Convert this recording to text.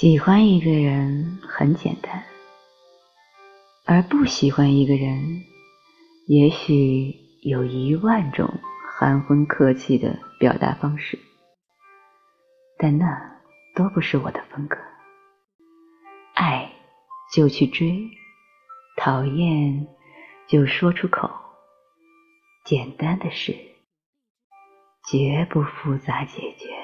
喜欢一个人很简单而不喜欢一个人也许有一万种含混客气的表达方式但那都不是我的风格。爱就去追讨厌就说出口简单的事绝不复杂解决。